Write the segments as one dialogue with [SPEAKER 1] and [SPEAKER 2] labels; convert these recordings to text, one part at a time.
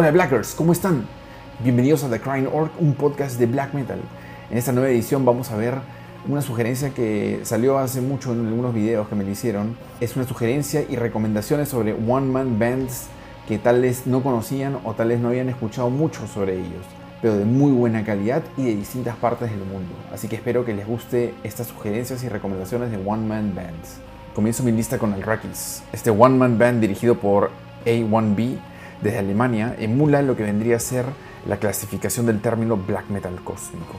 [SPEAKER 1] Hola Blackers, ¿cómo están? Bienvenidos a The Crying Orc, un podcast de black metal. En esta nueva edición vamos a ver una sugerencia que salió hace mucho en algunos videos que me le hicieron. Es una sugerencia y recomendaciones sobre one man bands que tal vez no conocían o tal vez no habían escuchado mucho sobre ellos, pero de muy buena calidad y de distintas partes del mundo. Así que espero que les guste estas sugerencias y recomendaciones de one man bands. Comienzo mi lista con el Rakis. Este one man band dirigido por A1B desde Alemania emula lo que vendría a ser la clasificación del término black metal cósmico.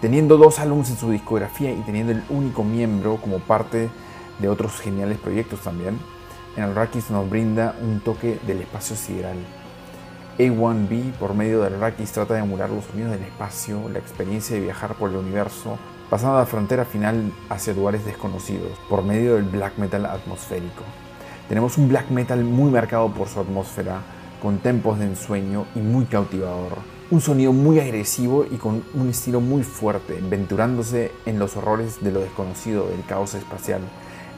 [SPEAKER 1] Teniendo dos álbumes en su discografía y teniendo el único miembro como parte de otros geniales proyectos también, en el Rakis nos brinda un toque del espacio sideral. A1B, por medio del Rakis, trata de emular los sonidos del espacio, la experiencia de viajar por el universo, pasando la frontera final hacia lugares desconocidos, por medio del black metal atmosférico. Tenemos un black metal muy marcado por su atmósfera, con tempos de ensueño y muy cautivador. Un sonido muy agresivo y con un estilo muy fuerte, venturándose en los horrores de lo desconocido del caos espacial,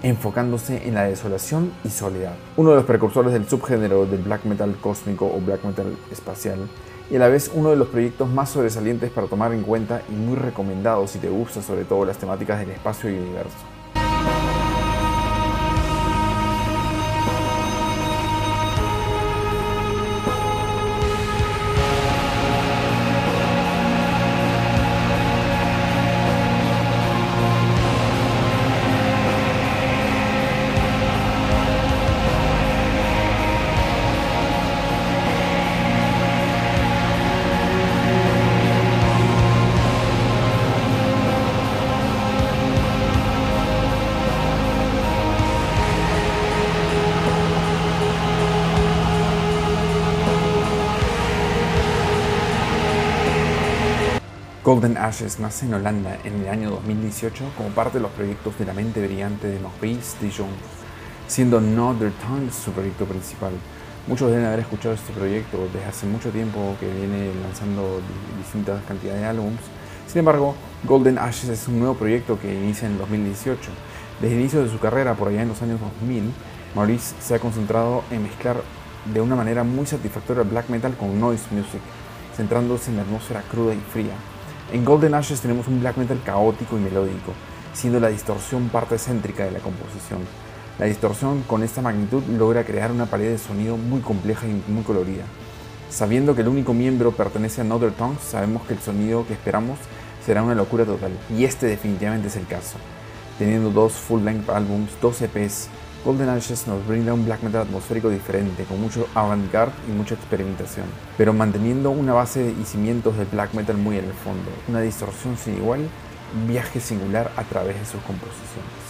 [SPEAKER 1] enfocándose en la desolación y soledad. Uno de los precursores del subgénero del black metal cósmico o black metal espacial y a la vez uno de los proyectos más sobresalientes para tomar en cuenta y muy recomendados si te gusta sobre todo las temáticas del espacio y universo. Golden Ashes nace en Holanda en el año 2018 como parte de los proyectos de la mente brillante de Maurice de Jong, siendo Another Tongues su proyecto principal. Muchos deben haber escuchado este proyecto desde hace mucho tiempo que viene lanzando distintas cantidades de álbumes. Sin embargo, Golden Ashes es un nuevo proyecto que inicia en 2018. Desde el inicio de su carrera, por allá en los años 2000, Maurice se ha concentrado en mezclar de una manera muy satisfactoria black metal con noise music, centrándose en la atmósfera cruda y fría. En Golden Ashes tenemos un black metal caótico y melódico, siendo la distorsión parte céntrica de la composición. La distorsión con esta magnitud logra crear una pared de sonido muy compleja y muy colorida. Sabiendo que el único miembro pertenece a Another Tongues, sabemos que el sonido que esperamos será una locura total, y este definitivamente es el caso. Teniendo dos full-length albums, dos EPs, Golden Ashes nos brinda un black metal atmosférico diferente, con mucho avant-garde y mucha experimentación, pero manteniendo una base y cimientos del black metal muy en el fondo, una distorsión sin igual, un viaje singular a través de sus composiciones.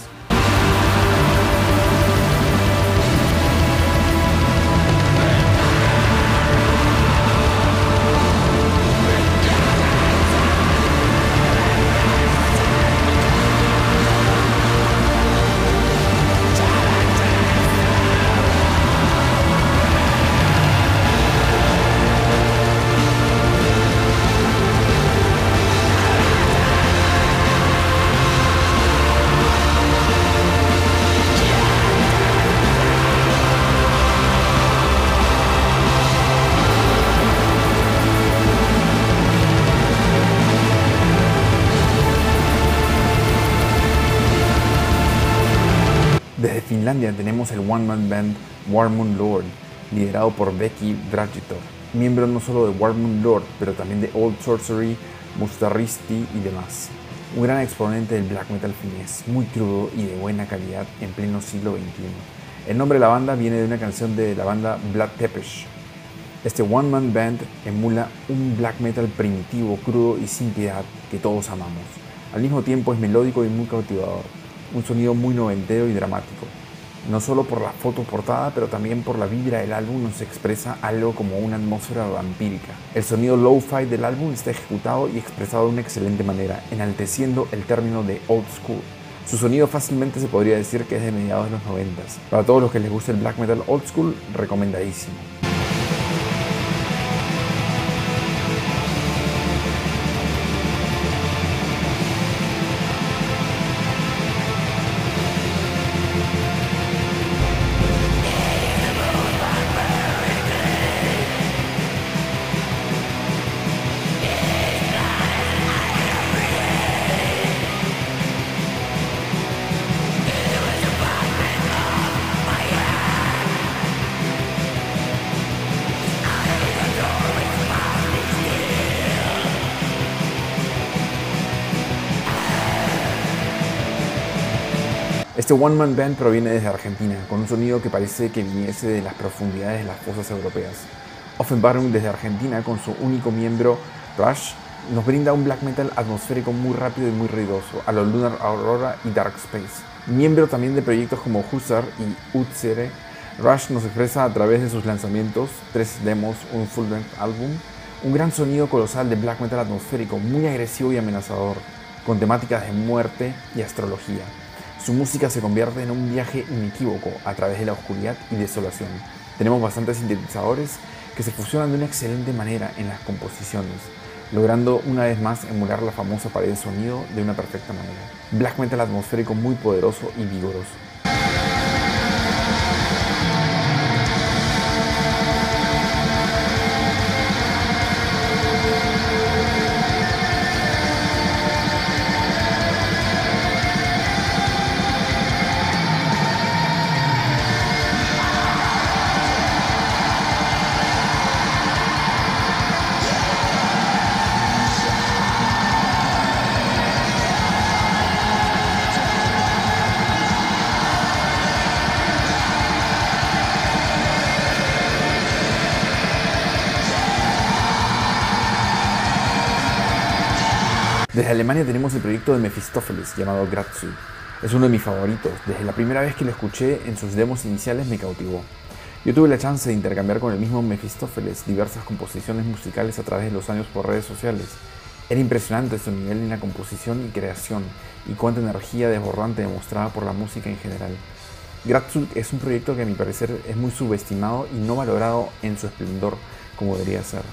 [SPEAKER 1] El one-man band Warmoon Lord, liderado por Becky Bragitov, miembro no solo de Warmoon Lord, pero también de Old Sorcery, Mustaristi y demás. Un gran exponente del black metal finés, muy crudo y de buena calidad en pleno siglo XXI. El nombre de la banda viene de una canción de la banda Blood Tepesh. Este one-man band emula un black metal primitivo, crudo y sin piedad que todos amamos. Al mismo tiempo es melódico y muy cautivador un sonido muy noventero y dramático. No solo por la foto portada, pero también por la vibra del álbum nos expresa algo como una atmósfera vampírica. El sonido low-fi del álbum está ejecutado y expresado de una excelente manera, enalteciendo el término de old school. Su sonido fácilmente se podría decir que es de mediados de los 90. Para todos los que les guste el black metal old school, recomendadísimo. Este One Man Band proviene desde Argentina, con un sonido que parece que viniese de las profundidades de las fosas europeas. Offenbarung desde Argentina, con su único miembro Rush, nos brinda un black metal atmosférico muy rápido y muy ruidoso, a los Lunar Aurora y Dark Space. Miembro también de proyectos como Husar y Utsere, Rush nos expresa a través de sus lanzamientos, tres demos, un full length álbum, un gran sonido colosal de black metal atmosférico, muy agresivo y amenazador, con temáticas de muerte y astrología. Su música se convierte en un viaje inequívoco a través de la oscuridad y desolación. Tenemos bastantes sintetizadores que se fusionan de una excelente manera en las composiciones, logrando una vez más emular la famosa pared de sonido de una perfecta manera. Black metal atmosférico muy poderoso y vigoroso. Desde Alemania tenemos el proyecto de Mephistófeles llamado Gratzu. Es uno de mis favoritos. Desde la primera vez que lo escuché en sus demos iniciales me cautivó. Yo tuve la chance de intercambiar con el mismo Mephistófeles diversas composiciones musicales a través de los años por redes sociales. Era impresionante su nivel en la composición y creación y cuánta energía desbordante demostraba por la música en general. Gratzu es un proyecto que a mi parecer es muy subestimado y no valorado en su esplendor como debería ser.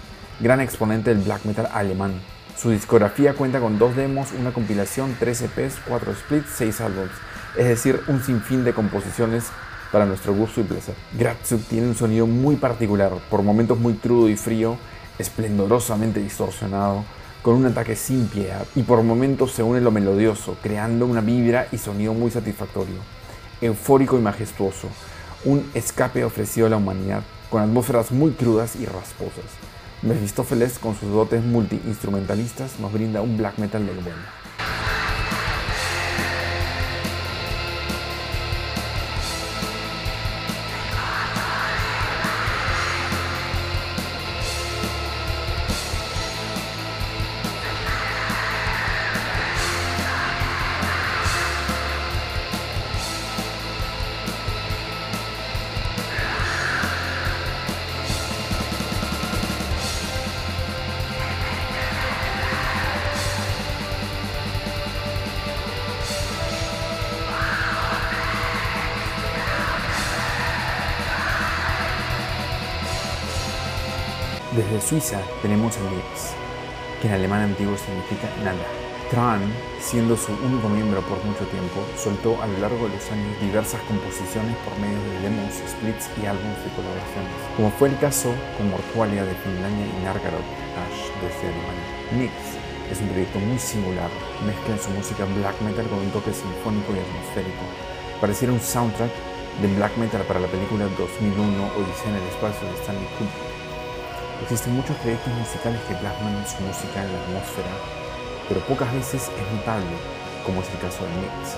[SPEAKER 1] Gran exponente del black metal alemán, su discografía cuenta con dos demos, una compilación, tres EPs, cuatro splits, seis álbumes, es decir, un sinfín de composiciones para nuestro gusto y placer. Gratzuk tiene un sonido muy particular, por momentos muy crudo y frío, esplendorosamente distorsionado, con un ataque sin piedad, y por momentos se une lo melodioso, creando una vibra y sonido muy satisfactorio, eufórico y majestuoso, un escape ofrecido a la humanidad, con atmósferas muy crudas y rasposas. Mephistófeles, con sus dotes multi-instrumentalistas, nos brinda un black metal del bueno. Desde Suiza tenemos a Nix, que en alemán antiguo significa nada. Tran, siendo su único miembro por mucho tiempo, soltó a lo largo de los años diversas composiciones por medio de demos, splits y álbumes de colaboraciones, como fue el caso con Mortualia de Finlandia y Nargarok Ash desde Alemania. Nix es un proyecto muy singular, mezcla en su música black metal con un toque sinfónico y atmosférico. Pareciera un soundtrack de black metal para la película 2001 Odisea en el espacio de Stanley Kubrick. Existen muchos proyectos musicales que plasman su música en la atmósfera, pero pocas veces es notable, como es el caso de Mix.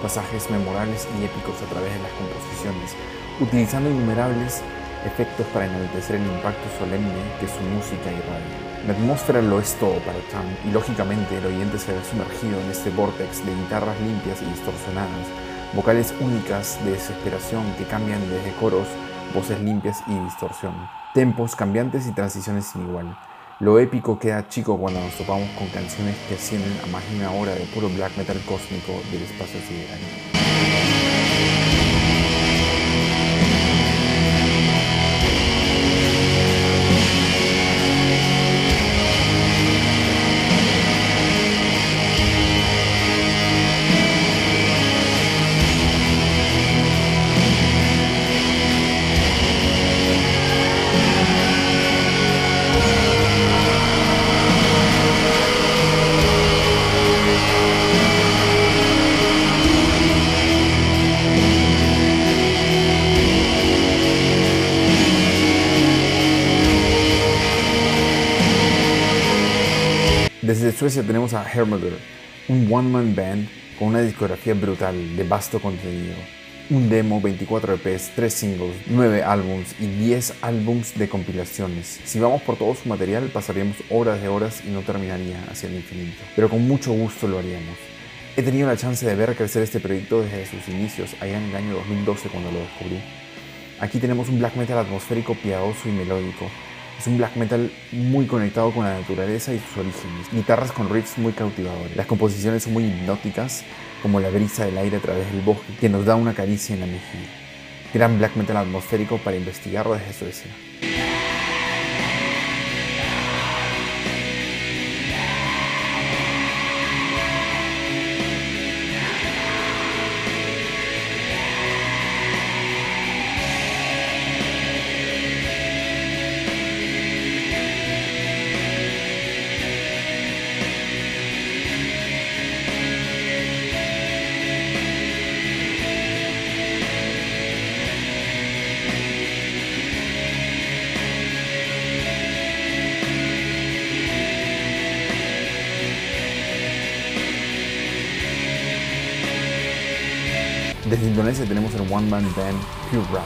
[SPEAKER 1] Pasajes memorables y épicos a través de las composiciones, utilizando innumerables efectos para enaltecer el impacto solemne que su música irradia. La atmósfera lo es todo para Tam y lógicamente el oyente se ve sumergido en este vortex de guitarras limpias y distorsionadas, vocales únicas de desesperación que cambian desde coros, voces limpias y distorsión tempos cambiantes y transiciones sin igual. Lo épico queda chico cuando nos topamos con canciones que ascienden a más de una hora de puro black metal cósmico del espacio sideral. Suecia tenemos a Hermodor, un one-man band con una discografía brutal de vasto contenido. Un demo, 24 EPs, 3 singles, 9 álbums y 10 álbums de compilaciones. Si vamos por todo su material pasaríamos horas de horas y no terminaría hacia el infinito. Pero con mucho gusto lo haríamos. He tenido la chance de ver crecer este proyecto desde sus inicios, allá en el año 2012 cuando lo descubrí. Aquí tenemos un black metal atmosférico piadoso y melódico. Es un black metal muy conectado con la naturaleza y sus orígenes. Guitarras con riffs muy cautivadores. Las composiciones son muy hipnóticas, como la brisa del aire a través del bosque, que nos da una caricia en la mejilla. Gran black metal atmosférico para investigarlo desde Suecia. Desde Indonesia tenemos el one man band Pure Wrath,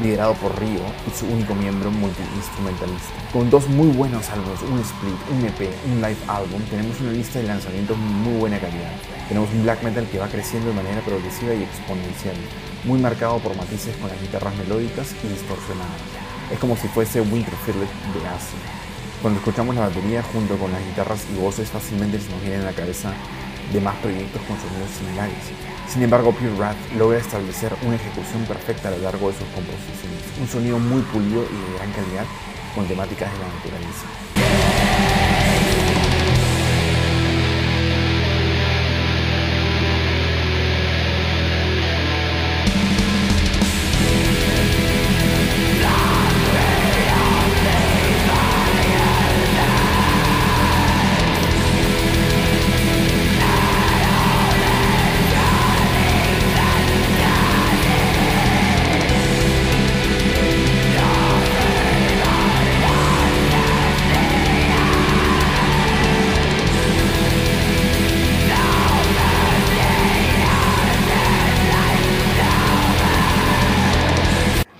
[SPEAKER 1] liderado por Rio y su único miembro multi-instrumentalista. Con dos muy buenos álbumes, un split, un EP, un live album, tenemos una lista de lanzamientos muy buena calidad. Tenemos un black metal que va creciendo de manera progresiva y exponencial, muy marcado por matices con las guitarras melódicas y distorsionadas. Es como si fuese Winterfell de Asia. Cuando escuchamos la batería junto con las guitarras y voces fácilmente se nos viene en la cabeza demás proyectos con sonidos similares. Sin embargo, Pure Wrath logra establecer una ejecución perfecta a lo largo de sus composiciones, un sonido muy pulido y de gran calidad con temáticas de la naturaleza.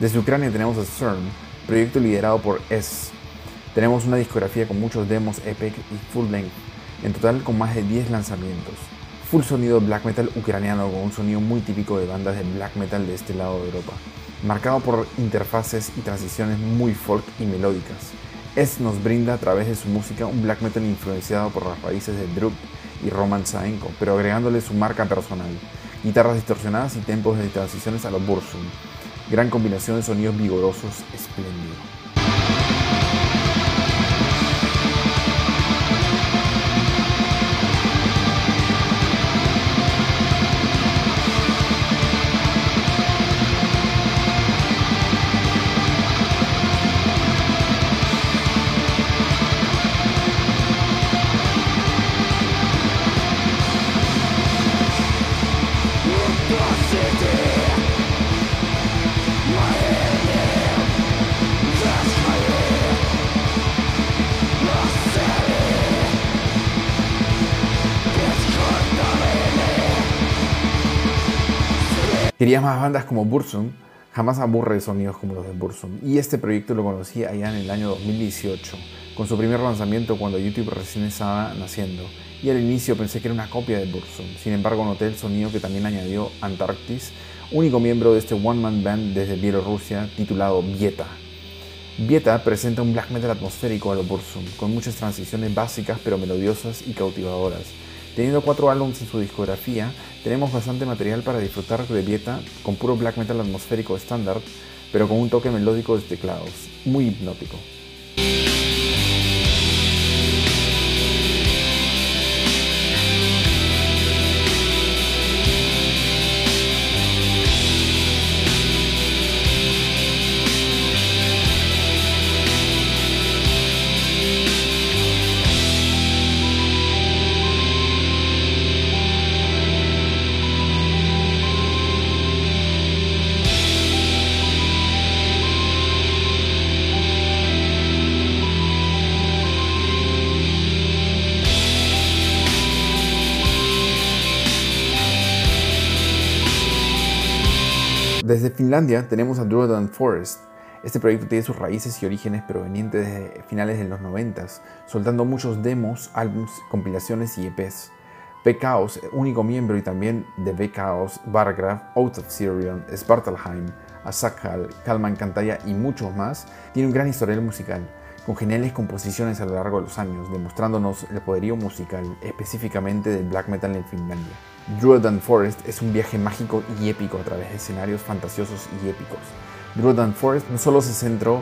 [SPEAKER 1] Desde Ucrania tenemos a CERN, proyecto liderado por S. Tenemos una discografía con muchos demos epic y full length, en total con más de 10 lanzamientos. Full sonido black metal ucraniano con un sonido muy típico de bandas de black metal de este lado de Europa, marcado por interfaces y transiciones muy folk y melódicas. S nos brinda a través de su música un black metal influenciado por las raíces de Drup y Roman Saenko, pero agregándole su marca personal, guitarras distorsionadas y tempos de transiciones a los Bursum, Gran combinación de sonidos vigorosos, espléndido. Más bandas como Bursum, jamás aburre sonidos como los de Bursum. Y este proyecto lo conocí allá en el año 2018, con su primer lanzamiento cuando YouTube recién estaba naciendo. Y al inicio pensé que era una copia de Bursum, sin embargo noté el sonido que también añadió Antarctis, único miembro de este one-man band desde Bielorrusia titulado Vieta. Vieta presenta un black metal atmosférico a lo Bursum, con muchas transiciones básicas pero melodiosas y cautivadoras. Teniendo cuatro álbumes en su discografía, tenemos bastante material para disfrutar de Vieta con puro black metal atmosférico estándar, pero con un toque melódico de teclados, muy hipnótico. Finlandia tenemos a Druidan Forest. Este proyecto tiene sus raíces y orígenes provenientes de finales de los 90, soltando muchos demos, álbums, compilaciones y EPs. B-Chaos, único miembro y también de B-Chaos, Bargraf, Out of Sirion, Spartalheim, Asakhal, Kalman Cantaya y muchos más, tiene un gran historial musical, con geniales composiciones a lo largo de los años, demostrándonos el poderío musical, específicamente del black metal en Finlandia. Druidan Forest es un viaje mágico y épico a través de escenarios fantasiosos y épicos. Druidan Forest no solo se centró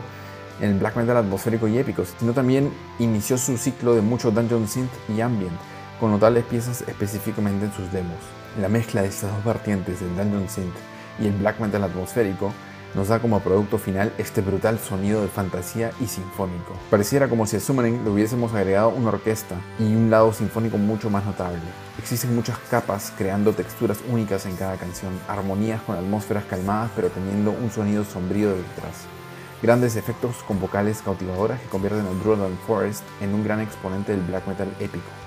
[SPEAKER 1] en el black metal atmosférico y épico, sino también inició su ciclo de mucho dungeon synth y ambient, con notables piezas específicamente en sus demos. La mezcla de estas dos vertientes del dungeon synth y el black metal atmosférico nos da como producto final este brutal sonido de fantasía y sinfónico. Pareciera como si a Summoning le hubiésemos agregado una orquesta y un lado sinfónico mucho más notable. Existen muchas capas creando texturas únicas en cada canción, armonías con atmósferas calmadas pero teniendo un sonido sombrío detrás. Grandes efectos con vocales cautivadoras que convierten a Druidan Forest en un gran exponente del black metal épico.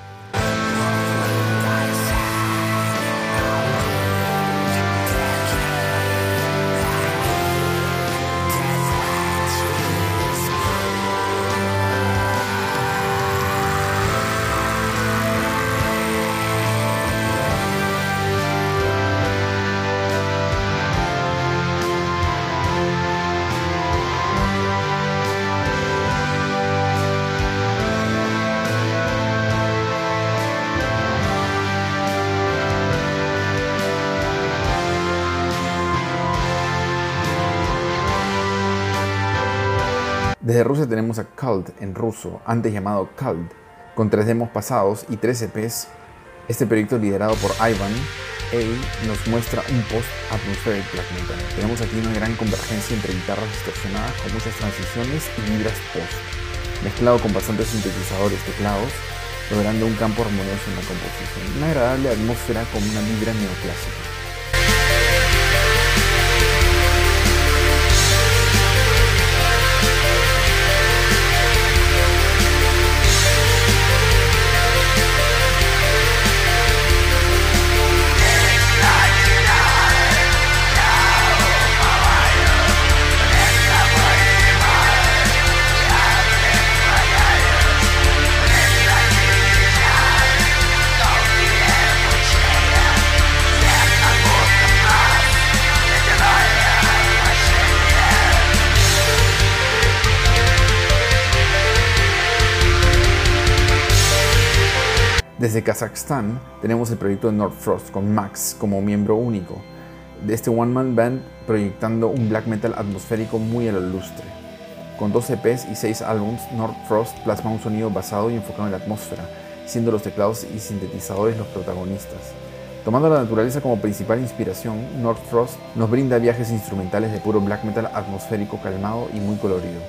[SPEAKER 1] Desde Rusia tenemos a Cult en ruso, antes llamado Cult, con tres demos pasados y tres EPs. Este proyecto liderado por Ivan A nos muestra un post-atmospheric black metal. Tenemos aquí una gran convergencia entre guitarras distorsionadas con muchas transiciones y vibras post, mezclado con bastantes sintetizadores teclados, logrando un campo armonioso en la composición. Una agradable atmósfera con una vibra neoclásica. Desde Kazajstán tenemos el proyecto de North Frost con Max como miembro único, de este One Man Band proyectando un black metal atmosférico muy a lo lustre. Con dos EPs y seis álbums, North Frost plasma un sonido basado y enfocado en la atmósfera, siendo los teclados y sintetizadores los protagonistas. Tomando la naturaleza como principal inspiración, North Frost nos brinda viajes instrumentales de puro black metal atmosférico calmado y muy colorido.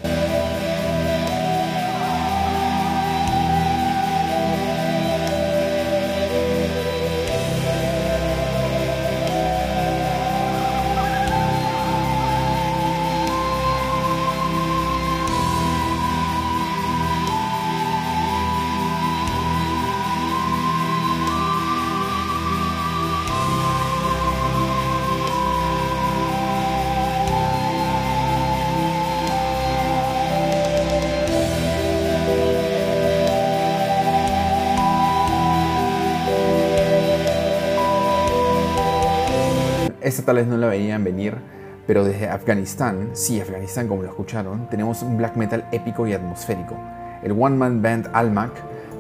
[SPEAKER 1] Esta tal vez no la veían venir, pero desde Afganistán, sí, Afganistán como lo escucharon, tenemos un black metal épico y atmosférico. El one man band Almac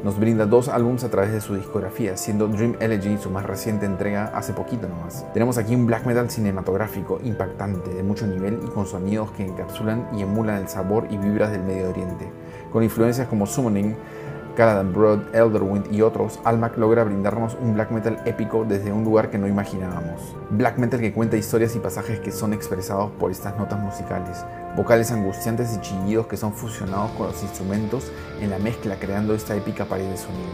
[SPEAKER 1] nos brinda dos álbumes a través de su discografía, siendo Dream Elegy su más reciente entrega hace poquito nomás. Tenemos aquí un black metal cinematográfico impactante, de mucho nivel y con sonidos que encapsulan y emulan el sabor y vibras del Medio Oriente, con influencias como Summoning, Caladan Broad, Elderwind y otros, Almac logra brindarnos un black metal épico desde un lugar que no imaginábamos. Black metal que cuenta historias y pasajes que son expresados por estas notas musicales, vocales angustiantes y chillidos que son fusionados con los instrumentos en la mezcla creando esta épica pared de sonido.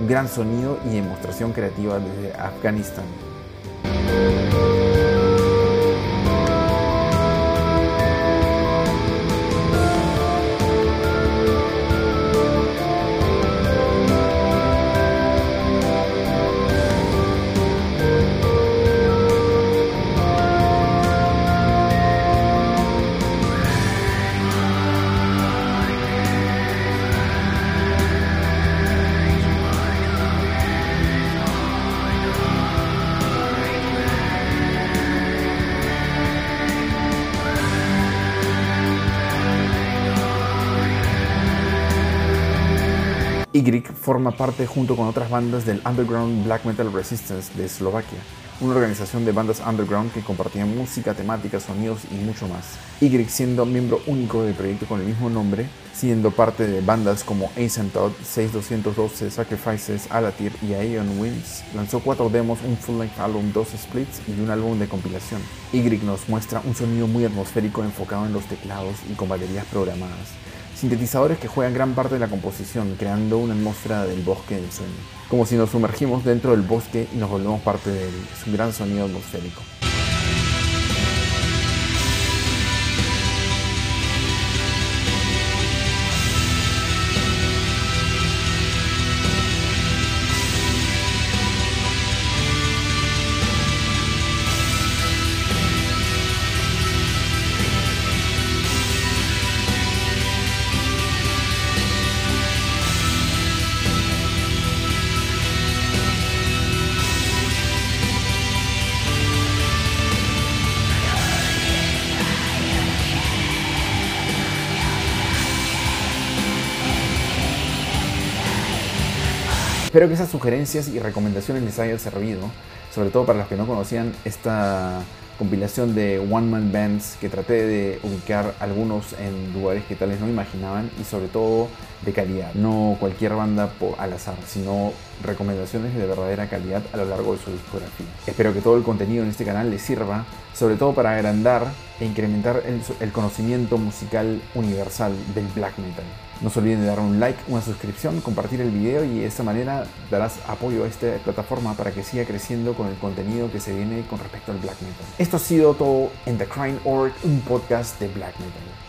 [SPEAKER 1] Un gran sonido y demostración creativa desde Afganistán. Ygritte forma parte junto con otras bandas del Underground Black Metal Resistance de Eslovaquia, una organización de bandas underground que compartían música, temática, sonidos y mucho más. Ygritte siendo miembro único del proyecto con el mismo nombre, siendo parte de bandas como Asymptote, 6212, Sacrifices, Alatir y Aeon Winds, lanzó cuatro demos, un full-length álbum, dos splits y un álbum de compilación. Ygritte nos muestra un sonido muy atmosférico enfocado en los teclados y con baterías programadas sintetizadores que juegan gran parte de la composición, creando una atmósfera del bosque del sueño, como si nos sumergimos dentro del bosque y nos volvemos parte de él. Es un gran sonido atmosférico. Espero que esas sugerencias y recomendaciones les hayan servido, sobre todo para los que no conocían esta compilación de One Man Bands que traté de ubicar algunos en lugares que tales no imaginaban y sobre todo de calidad. No cualquier banda al azar, sino recomendaciones de verdadera calidad a lo largo de su discografía. Espero que todo el contenido en este canal les sirva, sobre todo para agrandar e incrementar el, el conocimiento musical universal del black metal. No se olviden de dar un like, una suscripción, compartir el video y de esta manera darás apoyo a esta plataforma para que siga creciendo con el contenido que se viene con respecto al black metal. Esto ha sido todo en The Crime Org, un podcast de black metal.